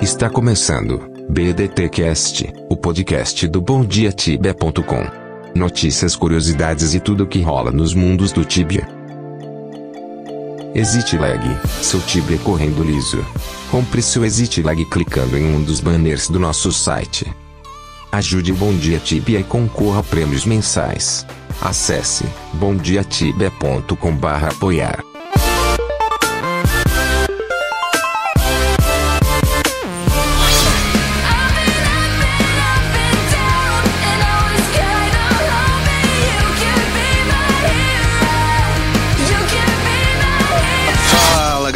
Está começando BDT Cast, o podcast do BomDiaTibia.com. Notícias, curiosidades e tudo o que rola nos mundos do Tibia. Exit Lag, seu Tibia correndo liso. Compre seu Exit Lag clicando em um dos banners do nosso site. Ajude o Bom Dia Tibia e concorra a prêmios mensais. Acesse bomdiatibia.com/apoiar.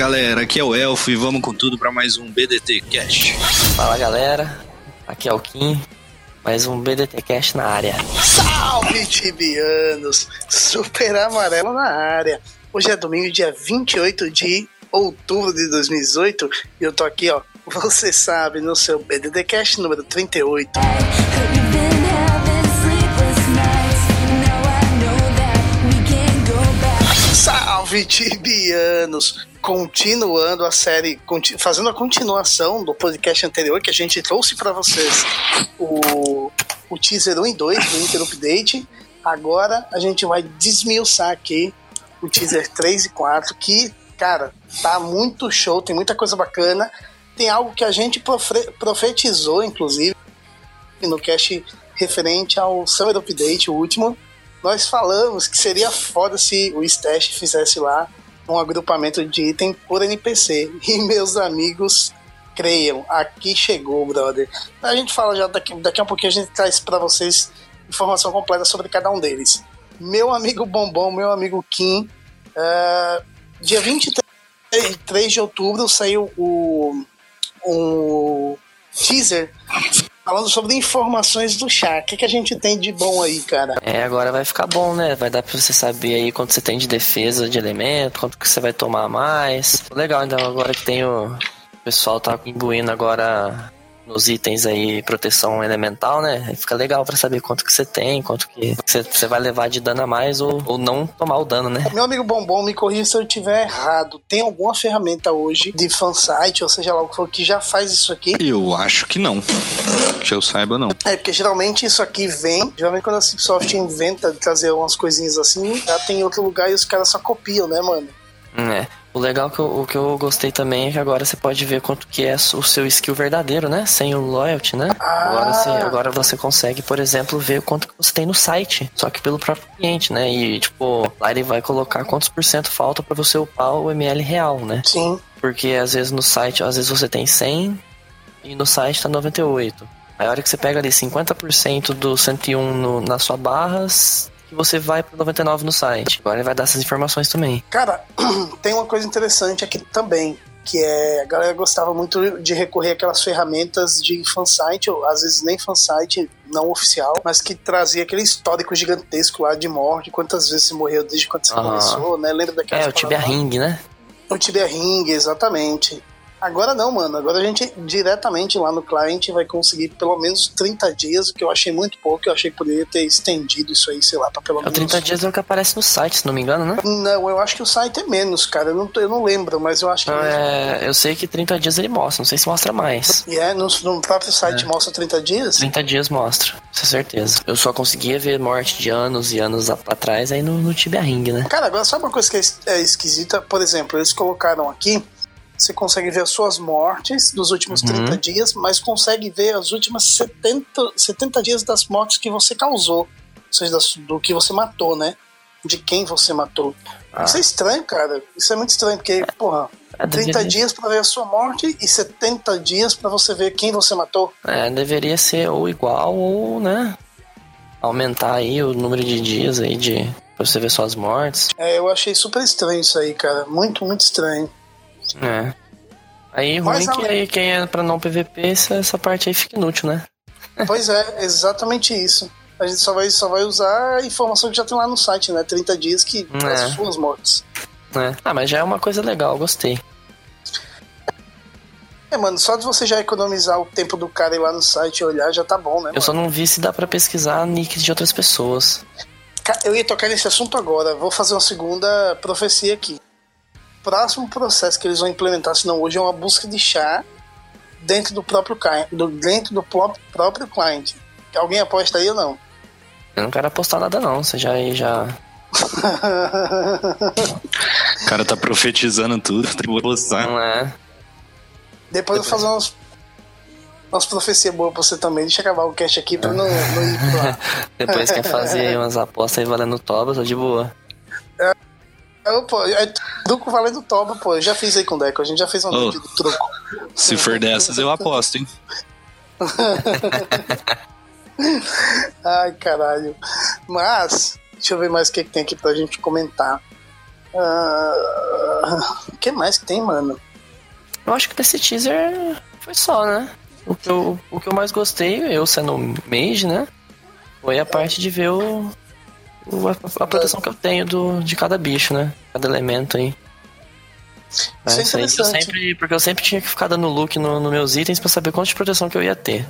galera, aqui é o Elfo e vamos com tudo para mais um BDT Cast. Fala galera, aqui é o Kim, mais um BDT Cast na área. Salve tibianos! Super amarelo na área. Hoje é domingo, dia 28 de outubro de 2018 e eu tô aqui, ó. Você sabe, no seu BDT Cast número 38. Salve tibianos! Continuando a série, fazendo a continuação do podcast anterior que a gente trouxe para vocês o, o teaser 1 e 2 do Inter Update. Agora a gente vai desmiuçar aqui o teaser 3 e 4, que, cara, tá muito show, tem muita coisa bacana. Tem algo que a gente profetizou, inclusive, no cast referente ao Summer Update, o último. Nós falamos que seria foda se o Stash fizesse lá um agrupamento de item por NPC. E meus amigos, creiam, aqui chegou, brother. A gente fala já daqui, daqui a pouquinho, a gente traz para vocês informação completa sobre cada um deles. Meu amigo Bombom, meu amigo Kim, eh, dia 23 de outubro saiu o, o teaser falando sobre informações do chá. O que, que a gente tem de bom aí, cara? É, agora vai ficar bom, né? Vai dar pra você saber aí quanto você tem de defesa de elemento, quanto que você vai tomar mais. Legal, então agora que tem o, o pessoal tá imbuindo agora nos itens aí proteção elemental, né? Aí Fica legal pra saber quanto que você tem, quanto que você, você vai levar de dano a mais ou, ou não tomar o dano, né? Meu amigo Bombom, me corrija se eu estiver errado. Tem alguma ferramenta hoje de fansite, ou seja lá o que for, que já faz isso aqui? Eu acho que não. Que eu saiba, não. É, porque geralmente isso aqui vem. Geralmente quando a Cipsoft inventa de trazer umas coisinhas assim, já tem em outro lugar e os caras só copiam, né, mano? É. O legal que eu, o que eu gostei também é que agora você pode ver quanto que é o seu skill verdadeiro, né? Sem o loyalty, né? Ah. Agora, você, agora você consegue, por exemplo, ver quanto que você tem no site, só que pelo próprio cliente, né? E tipo, lá ele vai colocar quantos por cento falta pra você upar o ML real, né? Sim. Porque às vezes no site, às vezes você tem 100 e no site tá 98. Aí a hora que você pega ali 50% do 101 no, na sua barras, que você vai pro 99 no site. Agora ele vai dar essas informações também. Cara, tem uma coisa interessante aqui também. Que é, a galera gostava muito de recorrer àquelas ferramentas de fansite, ou às vezes nem fansite, não oficial, mas que trazia aquele histórico gigantesco lá de morte, quantas vezes você morreu desde quando você começou, né? Lembra daquelas É, o Tibia? Ring, né? O Tibia Ring, exatamente. Agora não, mano. Agora a gente diretamente lá no cliente vai conseguir pelo menos 30 dias, o que eu achei muito pouco. Eu achei que poderia ter estendido isso aí, sei lá, pra pelo É menos. 30 dias é o que aparece no site, se não me engano, né? Não, eu acho que o site é menos, cara. Eu não, eu não lembro, mas eu acho que. Não, é, eu sei que 30 dias ele mostra, não sei se mostra mais. E é, no, no próprio É. site mostra 30 dias? 30 dias mostra, com certeza. Eu só conseguia ver morte de anos e anos atrás aí no, no Tibia Ring, né? Cara, agora sabe uma coisa que é é esquisita? Por exemplo, eles colocaram aqui. Você consegue ver as suas mortes dos últimos Uhum. 30 dias, mas consegue ver as últimas 70, 70 dias das mortes que você causou. Ou seja, do que você matou, né? De quem você matou. Ah. Isso é estranho, cara. Isso é muito estranho, porque, porra, É, 30 deveria, dias pra ver a sua morte e 70 dias pra você ver quem você matou. é, deveria ser ou igual ou, né? Aumentar aí o número de dias aí de pra você ver suas mortes. É, eu achei super estranho isso aí, cara. Muito, muito estranho. É. Aí ruim que além- aí quem é pra não PVP, essa, essa parte aí fica inútil, né? Pois é, exatamente isso. A gente só vai, só vai usar a informação que já tem lá no site, né? 30 dias que É. as suas mortes. É. Ah, mas já é uma coisa legal, gostei. É, mano, só de você já economizar o tempo do cara ir lá no site e olhar já tá bom, né? Eu mano? só não vi se dá pra pesquisar nicks de outras pessoas. Eu ia tocar nesse assunto agora. Vou fazer uma segunda profecia aqui. Próximo processo que eles vão implementar, se não hoje, é uma busca de chá dentro do próprio client, do, dentro do próprio client. Alguém aposta aí ou não? Eu não quero apostar nada não, você já aí já. o cara tá profetizando tudo, tem que apostar. Não é. Depois eu vou fazer umas, umas profecias boas pra você também. Deixa eu acabar o cast aqui pra não, não ir pra lá. Depois quer fazer umas apostas aí valendo toba, tô de boa. É, eu, pô, é truco valendo toba, pô. Eu já fiz aí com o Deco, a gente já fez um oh, truco. Se for dessas, eu aposto, hein? Ai, caralho. Mas, deixa eu ver mais o que, que tem aqui pra gente comentar. Ah, o uh, que mais que tem, mano? Eu acho que desse teaser foi só, né? O que eu, o que eu mais gostei, eu sendo mage, né? Foi a parte de ver o a, a, proteção que eu tenho do, de cada bicho, né? Cada elemento aí. Isso é, é interessante. Eu sempre, porque eu sempre tinha que ficar dando look nos no meus itens pra saber quanto de proteção que eu ia ter.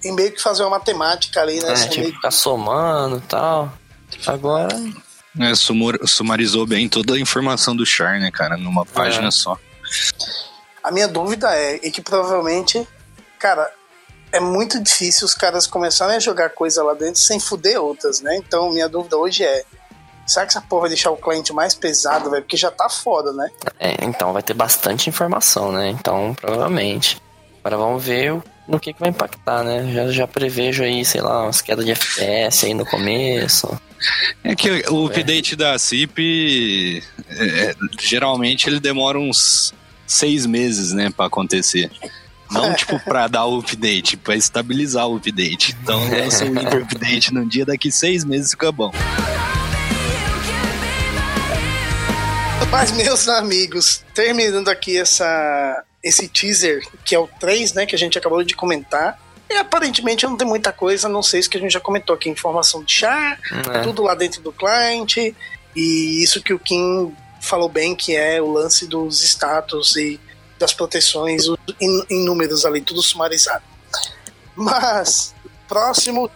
Tem meio que fazer uma matemática ali, né? É, tinha que ficar somando e tal. Agora. É, sumarizou bem toda a informação do Char, né, cara? Numa página é. só. A minha dúvida é, e que provavelmente, cara, é muito difícil os caras começarem a jogar coisa lá dentro sem fuder outras, né? Então, minha dúvida hoje é, será que essa porra vai deixar o cliente mais pesado, velho? Porque já tá foda, né? É, então vai ter bastante informação, né? Então, provavelmente. Agora vamos ver no que, que vai impactar, né? Já, já prevejo aí, sei lá, umas quedas de FPS aí no começo. É que o update é. da CIP, é, geralmente ele demora uns seis meses, né, para acontecer. Não, tipo, pra dar o update, pra estabilizar o update. Então, lança o Winter Update num dia, daqui seis meses fica bom. Mas, meus amigos, terminando aqui essa, esse teaser, que é o 3, né, que a gente acabou de comentar. E aparentemente não tem muita coisa, não sei se que a gente já comentou aqui, informação de chá, é. tudo lá dentro do cliente, e isso que o Kim falou bem que é o lance dos status e das proteções em, números ali, tudo sumarizado. Mas, próximo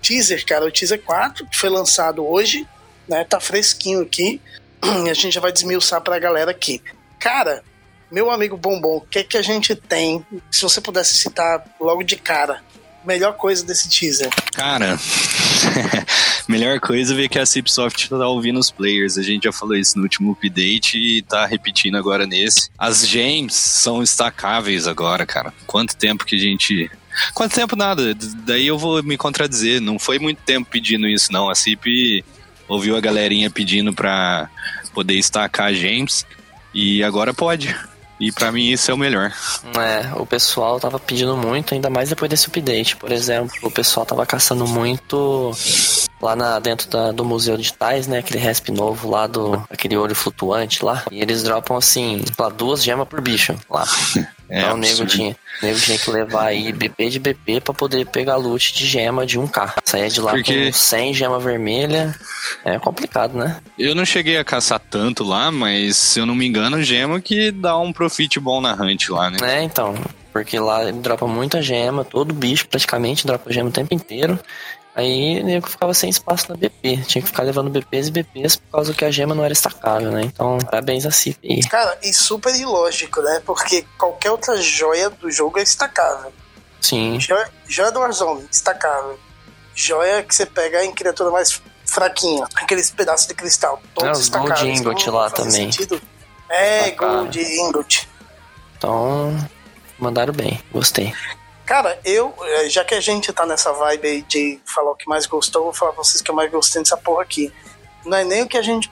teaser, cara, o teaser 4, que foi lançado hoje, né? Tá fresquinho aqui. E a gente já vai desmiuçar pra galera aqui. Cara, meu amigo Bombom, o que é que a gente tem? Se você pudesse citar logo de cara, melhor coisa desse teaser? Cara, melhor coisa é ver que a Cipsoft tá ouvindo os players. A gente já falou isso no último update e tá repetindo agora nesse. As gems são destacáveis agora, cara. Quanto tempo que a gente Quanto tempo nada? Daí eu vou me contradizer. Não foi muito tempo pedindo isso, não. A CIP ouviu a galerinha pedindo pra poder estacar gems e agora pode. E para mim isso é o melhor. É, o pessoal tava pedindo muito, ainda mais depois desse update. Por exemplo, o pessoal tava caçando muito lá na, dentro da, do Museu de Tais, né? Aquele resp novo lá do. aquele olho flutuante lá. E eles dropam assim, lá, duas gemas por bicho lá. É, então o nego tinha, o nego tinha que levar aí BP de BP pra poder pegar loot de gema de 1k. Saía de lá Porque... com 100 gema vermelha. É complicado, né? Eu não cheguei a caçar tanto lá, mas se eu não me engano, gema que dá um profit bom na hunt lá, né? É, então. Porque lá ele dropa muita gema, todo bicho praticamente dropa gema o tempo inteiro. Aí o nego ficava sem espaço na BP. Tinha que ficar levando BPs e BPs por causa que a gema não era estacável, né? Então, parabéns a CIP. Cara, e super ilógico, né? Porque qualquer outra joia do jogo é estacável. Sim. Joia, joia do Warzone, estacável. Joia que você pega em criatura mais fraquinha. Aqueles pedaços de cristal. Todos é, os Gold Ingot lá também. Sentido. É, Gold Ingot. Então, mandaram bem. Gostei. Cara, eu, eh, já que a gente tá nessa vibe aí de falar o que mais gostou, vou falar pra vocês que eu mais gostei dessa porra aqui. Não é nem o que a gente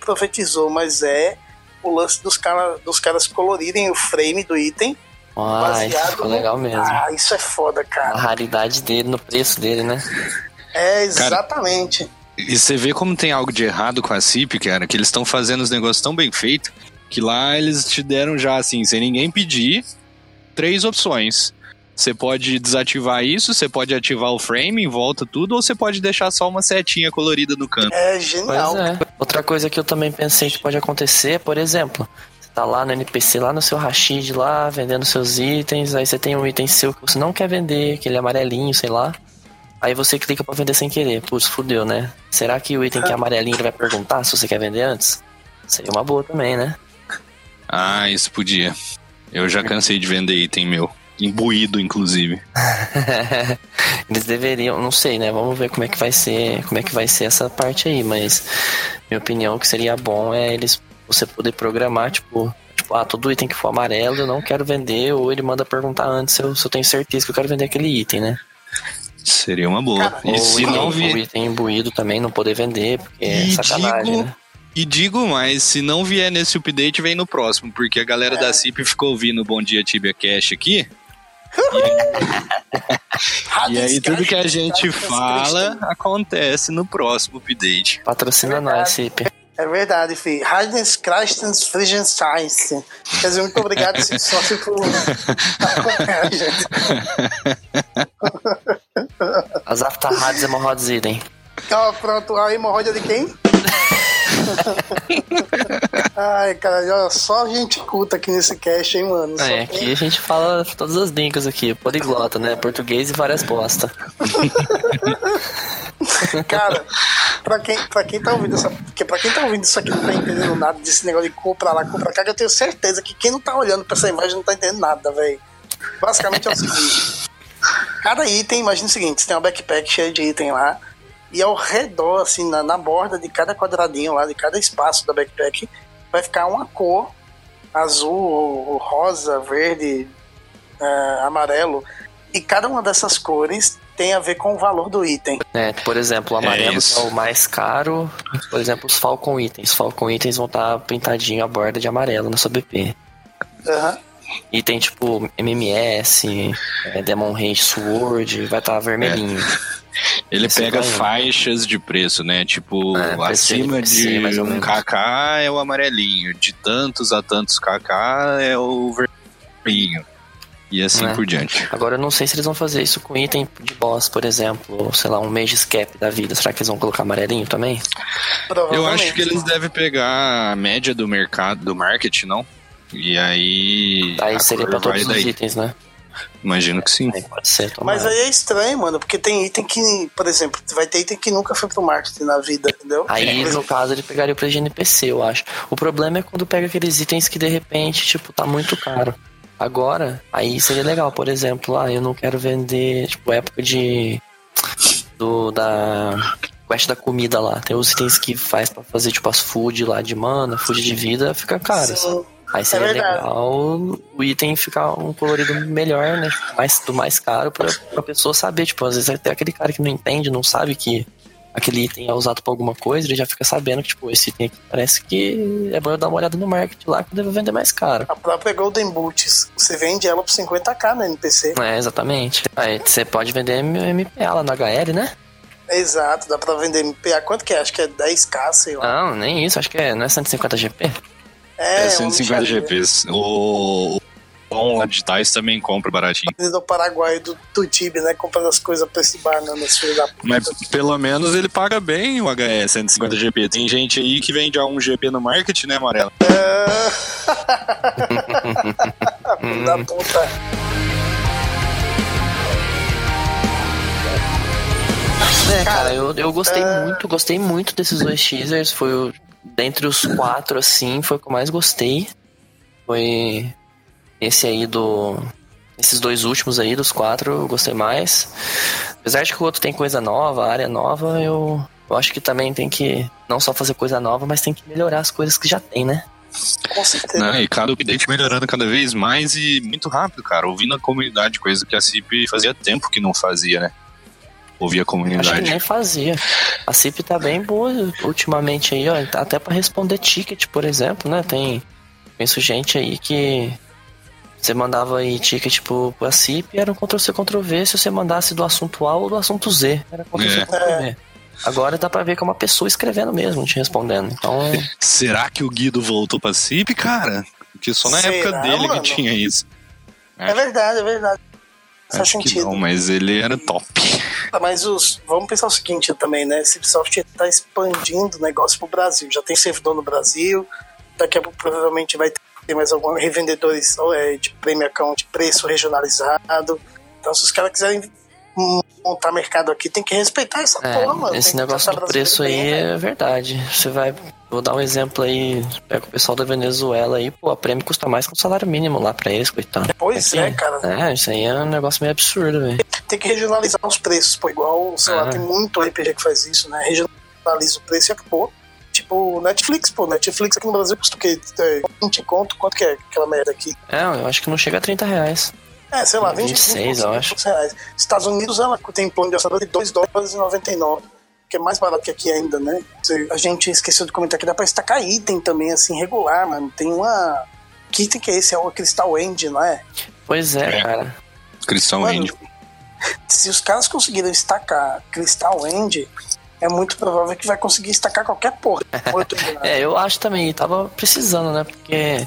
profetizou, mas é o lance dos, cara, dos caras colorirem o frame do item. Ah, isso ficou legal mesmo. Ah, isso é foda, cara. A raridade dele no preço dele, né? É, exatamente. Cara, e você vê como tem algo de errado com a CIP, cara, que eles estão fazendo os negócios tão bem feitos que lá eles te deram já, assim, sem ninguém pedir, três opções você pode desativar isso, você pode ativar o frame em volta tudo, ou você pode deixar só uma setinha colorida no canto. É genial. É. Outra coisa que eu também pensei que pode acontecer, por exemplo, você tá lá no NPC, lá no seu Rashid, lá, vendendo seus itens, aí você tem um item seu que você não quer vender, aquele amarelinho, sei lá. Aí você clica para vender sem querer. Putz, fudeu, né? Será que o item que é amarelinho ele vai perguntar se você quer vender antes? Seria uma boa também, né? Ah, isso podia. Eu já cansei de vender item meu. Imbuído, inclusive. Eles deveriam, não sei, né? Vamos ver como é que vai ser, como é que vai ser essa parte aí, mas minha opinião que seria bom é eles você poder programar, tipo, tipo, ah, todo item que for amarelo eu não quero vender, ou ele manda perguntar antes se eu, se eu tenho certeza que eu quero vender aquele item, né? Seria uma boa. Cara, e ou se item, não o vier. item imbuído também não poder vender, porque é E sacanagem, digo- né? E digo mais, se não vier nesse update, vem no próximo, porque a galera da CIP ficou ouvindo o Bom Dia Tibia Cash aqui. E aí tudo que a gente fala acontece no próximo update. Patrocina nós, Cip. É verdade, fi. Heidens Christens Friedenstein. Quer dizer, muito obrigado, sócio, por acompanhar a gente. As aftarrades hemorroides idem. Ó, pronto, a hemorroida de quem? Ai, cara, só gente culta aqui nesse cast, hein, mano? É, tem- aqui a gente fala todas as línguas aqui, poliglota, né? Português e várias bosta. Cara, pra quem, pra quem tá ouvindo essa. Porque pra quem tá ouvindo isso aqui não tá entendendo nada desse negócio de compra lá, compra cá, eu tenho certeza que quem não tá olhando pra essa imagem não tá entendendo nada, velho. Basicamente é o seguinte: cada item, imagina o seguinte: você tem uma backpack cheia de item lá, e ao redor, assim, na, na borda de cada quadradinho lá, de cada espaço da backpack, vai ficar uma cor azul, rosa, verde, eh, amarelo. E cada uma dessas cores tem a ver com o valor do item. É, por exemplo, o amarelo que é o mais caro. Por exemplo, os Falcon Itens. Falcon Itens vão estar pintadinho a borda de amarelo na sua BP. Aham. E tem tipo MMS, é, Demon Rage Sword, vai estar vermelhinho. Ele Assim pega faixas de preço, né? Tipo, É, acima de PC, um. KK é o amarelinho, de tantos a tantos KK é o vermelhinho. E assim É. por diante. Agora eu não sei se eles vão fazer isso com item de boss, por exemplo, ou, sei lá, um Mage Cap da vida. Será que eles vão colocar amarelinho também? Eu acho que eles devem pegar a média do mercado, do market, não? E aí. Aí seria pra todos os itens, né? Imagino que sim. Aí pode ser. Mas aí é estranho, mano, porque tem item que, por exemplo, vai ter item que nunca foi pro marketing na vida, entendeu? Aí, Por no caso, ele pegaria o preço de NPC, eu acho. O problema é quando pega aqueles itens que, de repente, tipo, tá muito caro. Agora, aí seria legal, por exemplo, ah, eu não quero vender, tipo, época de... Do, da... Quest da comida lá. Tem os itens que faz pra fazer, tipo, as food lá de mana, food de vida, fica caro. sim, Aí seria verdade. legal o item ficar um colorido melhor, né? Mais, do mais caro pra, pra pessoa saber. Tipo, às vezes até aquele cara que não entende, não sabe que aquele item é usado pra alguma coisa, ele já fica sabendo que, tipo, esse item aqui parece que é bom eu dar uma olhada no market lá que eu devo vender mais caro. a própria Golden Boots, você vende ela por 50k no NPC. É, exatamente. Aí você pode vender MPA lá no HL, né? Exato, dá pra vender MPA. Quanto que é? Acho que é 10k, sei lá. Não, nem isso, acho que é, não é 150 GP? É, um 150 lixaria. GPs. O. O lá de Tais também compra baratinho. do Paraguai do, do Tibi, né? Comprando as coisas pra esse da puta. Mas pelo menos ele paga bem o HS 150 GP. Tem gente aí que vende a 1 GP no market, né, Amarelo? Filho da puta. É, cara, eu, eu gostei muito, gostei muito desses dois teasers. Foi o, dentre os quatro, assim, foi o que eu mais gostei. Foi esse aí do. Esses dois últimos aí, dos quatro, eu gostei mais. Apesar de que o outro tem coisa nova, área nova, eu, eu acho que também tem que não só fazer coisa nova, mas tem que melhorar as coisas que já tem, né? Com certeza. Né? E cada update melhorando cada vez mais e muito rápido, cara. Ouvindo a comunidade, coisa que a CIP fazia tempo que não fazia, né? Ouvir a Acho que comunidade. nem fazia. A CIP tá bem boa ultimamente aí, ó. Até pra responder ticket, por exemplo, né? Tem. Penso gente aí que. Você mandava aí ticket pro, pra CIP era um Ctrl-C, Ctrl-V se você mandasse do assunto A ou do assunto Z. Era Ctrl-C, É. Ctrl-V. Agora dá pra ver que é uma pessoa escrevendo mesmo, te respondendo. Então, Será que o Guido voltou pra CIP, cara? Porque só na Será, época dele mano? que tinha isso. É verdade, é verdade. Faz Acho que sentido. não, mas ele era top. Tá, Mas os, vamos pensar o seguinte também, né? Esse Ubisoft tá expandindo o negócio pro Brasil. Já tem servidor no Brasil. Daqui a pouco provavelmente vai ter mais alguns revendedores é, de premium account, preço regionalizado. Então, se os caras quiserem montar mercado aqui, tem que respeitar essa É, porra, mano. esse negócio do preço aí bem, é verdade. Você vai. Vou dar um exemplo aí. Pega o pessoal da Venezuela aí, pô, a prêmio custa mais que um salário mínimo lá pra eles, coitado. Pois é, cara. É, isso aí é um negócio meio absurdo, velho. Tem que regionalizar os preços, pô. Igual, sei lá, Ah. tem muito RPG que faz isso, né? Regionaliza o preço e acabou. Tipo, Netflix, pô. Netflix aqui no Brasil custa o quê? É, 20 conto? Quanto que é aquela merda aqui? É, eu acho que não chega a 30 reais. É, sei lá, 20 26, eu acho. reais. Estados Unidos, ela tem plano de orçamento de 2 dólares e 99. Que é mais barato que aqui ainda, né? A gente esqueceu de comentar que dá pra destacar item também, assim, regular, mano. Tem uma. Que item que é esse? É o Crystal End, não é? Pois é, É. cara. Mano, End. se os caras conseguiram destacar Crystal End, é muito provável que vai conseguir destacar qualquer porra. É, eu acho também, tava precisando, né? Porque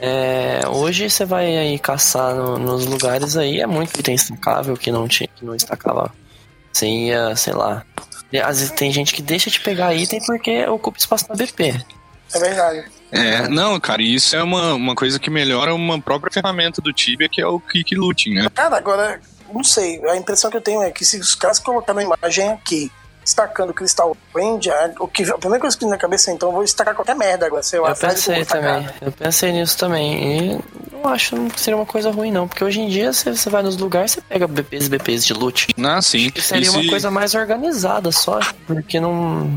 é, hoje você vai aí caçar no- nos lugares aí, é muito item destacável que não, tinha, que não destacava. Você ia, sei lá. Às vezes tem gente que deixa de pegar item porque ocupa espaço na BP. É verdade. É, não, cara, e isso é uma, uma coisa que melhora uma própria ferramenta do Tibia, que é o Quick Looting, né? Cara, agora, não sei, a impressão que eu tenho é que se os caras colocarem uma imagem aqui, destacando Crystal End, a, o que, a primeira coisa que vem na cabeça é, então eu vou destacar qualquer merda agora, sei lá. Eu pensei também, eu pensei nisso também. E não acho que seria uma coisa ruim, não. Porque hoje em dia você, você vai nos lugares, você pega BPs e BPs de loot. Ah, sim. Que seria E uma se- coisa mais organizada só, porque não.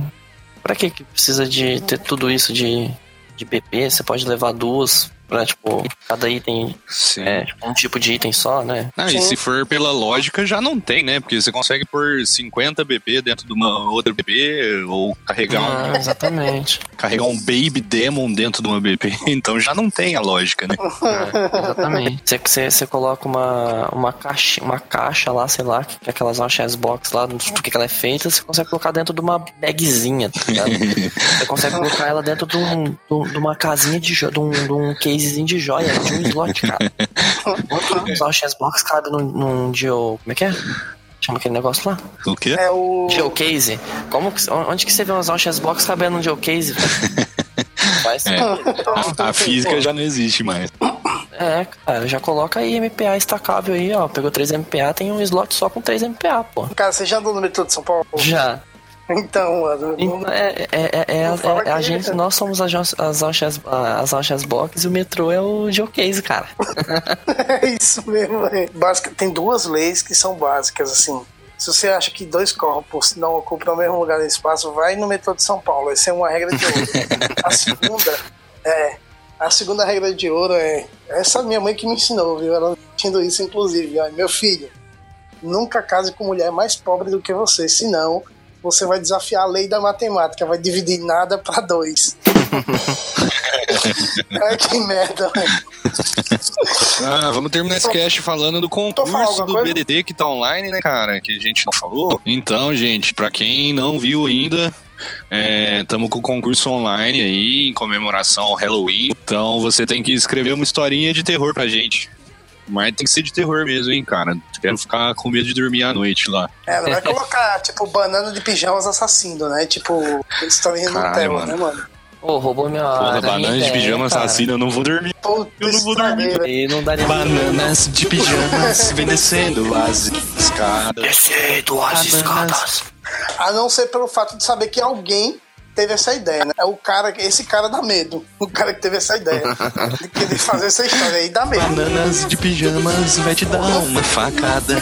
Pra que que precisa de ter tudo isso de, de BP? Você pode levar duas pra, tipo, cada item Sim. é tipo, um tipo de item só, né? Ah, e Sim. se for pela lógica, já não tem, né? Porque você consegue pôr 50 BP dentro de uma outra BP, ou carregar, um, Ah, exatamente. carregar um Baby Demon dentro de uma BP, então já não tem a lógica, né? É, exatamente. Você, você, você coloca uma, uma, caixa, uma caixa lá, sei lá, que é aquelas chess box lá, do que que ela é feita, você consegue colocar dentro de uma bagzinha, tá ligado? Você consegue colocar ela dentro de, um, de um- de uma casinha de, de, um, de um casezinho de joia, de um slot, cara. Quantos chess box cabe num, num Geo. Como é que é? Chama aquele negócio lá? O quê? É o. Geocase. Como que, onde que você vê umas chess box cabendo num Geocase? Faz É. A física já não existe mais. É, cara, já coloca aí MPA estacável aí, ó. Pegou 3 MPA, tem um slot só com 3 MPA, pô. Cara, você já andou no metrô de São Paulo? Já. Então, mano. Então, é, é, é, é, fala é- a gente, nós somos as, as, Alchas- as Box e o metrô é o Geocase, cara. É isso mesmo. Básica, tem duas leis que são básicas, assim. Se você acha que dois corpos não ocupam o mesmo lugar no espaço, vai no metrô de São Paulo. Essa é uma regra de ouro. A segunda é. A segunda regra de ouro é. Essa minha mãe que me ensinou, viu? Ela tinha isso, inclusive. Ó, meu filho, nunca case com mulher mais pobre do que você, senão você vai desafiar a lei da matemática, vai dividir nada pra dois. Ai, que merda, velho. Ah, vamos terminar esse cast falando do concurso do coisa? BDD que tá online, né, cara? Que a gente não falou. Então, gente, pra quem não viu ainda, estamos com o concurso online aí, em comemoração ao Halloween. Então, você tem que escrever uma historinha de terror pra gente. Mas tem que ser de terror mesmo, hein, cara? Quero ficar com medo de dormir à noite lá. É, não vai colocar, tipo, banana de pijamas assassino, né? Tipo, historinha Caralho, Nutella, mano. né, mano? Ô, roubou minha. Porra, a minha banana de pijama cara. assassino, eu não vou dormir. Puta, Eu não vou dormir. E não daria Bananas de pijamas vem descendo as escadas. Descendo as escadas. A não ser pelo fato de saber que alguém teve essa ideia, né? É o cara, esse cara dá medo. O cara que teve essa ideia. de querer fazer essa história aí dá medo. Bananas de pijamas vai te dar uma facada.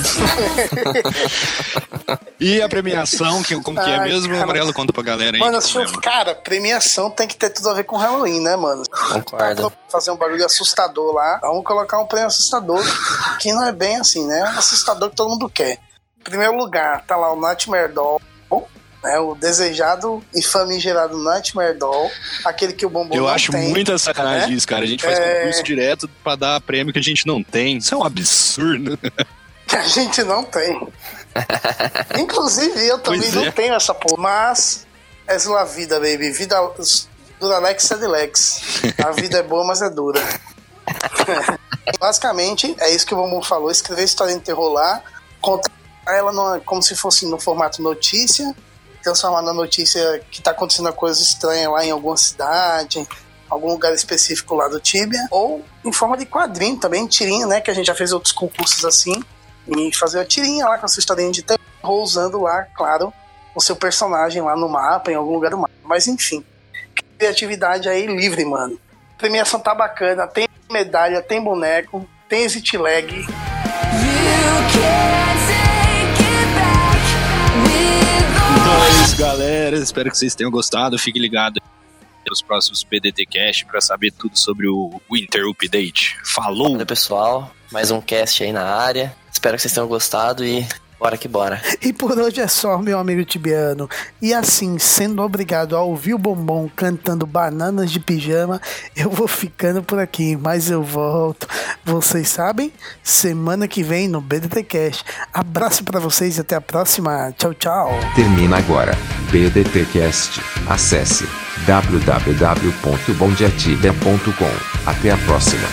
e a premiação, que, como que é Ai, mesmo? cara. Amarelo, conta pra galera aí. Mano, cara, premiação tem que ter tudo a ver com Halloween, né, mano? Concordo. Fazer um barulho assustador lá. Vamos colocar um prêmio assustador, que não é bem assim, né? É um assustador que todo mundo quer. Em primeiro lugar, tá lá o Nightmare Doll, né? O desejado e famigerado Nightmare Doll, aquele que o Bombom Eu não acho tem. muita sacanagem né? isso, cara. A gente faz É. concurso direto pra dar prêmio que a gente não tem. Isso é um absurdo. que a gente não tem. Inclusive, eu também Pois não é. tenho essa porra. Mas, é la vida, baby. Vida Duralex é Lex. A vida é boa, mas é dura. Basicamente, é isso que o Bombom falou: escrever história em terror lá, contar ela numa- como se fosse no formato notícia, transformar na notícia que tá acontecendo uma coisa estranha lá em alguma cidade, algum lugar específico lá do Tibia, ou em forma de quadrinho também, tirinha, né? Que a gente já fez outros concursos assim. e fazer a tirinha lá com a sua historinha de terror, usando lá, claro, o seu personagem lá no mapa, em algum lugar do mapa. Mas enfim, criatividade aí livre, mano. A premiação tá bacana, tem medalha, tem boneco, tem exit lag. Então Espero que vocês tenham gostado. Fique ligado nos próximos PDT Cast para saber tudo sobre o Winter Update. Falou! Valeu, pessoal. Mais um cast aí na área. Espero que vocês tenham gostado e Bora que bora. E por hoje é só, meu amigo Tibiano. E assim, sendo obrigado a ouvir o Bombom cantando Bananas de Pijama, eu vou ficando por aqui, mas eu volto. Vocês sabem? Semana que vem no BDT Cash. Abraço para vocês e até a próxima. Tchau, tchau. Termina agora. BDT Cast. Acesse www.bondiatibia.com. Até a próxima.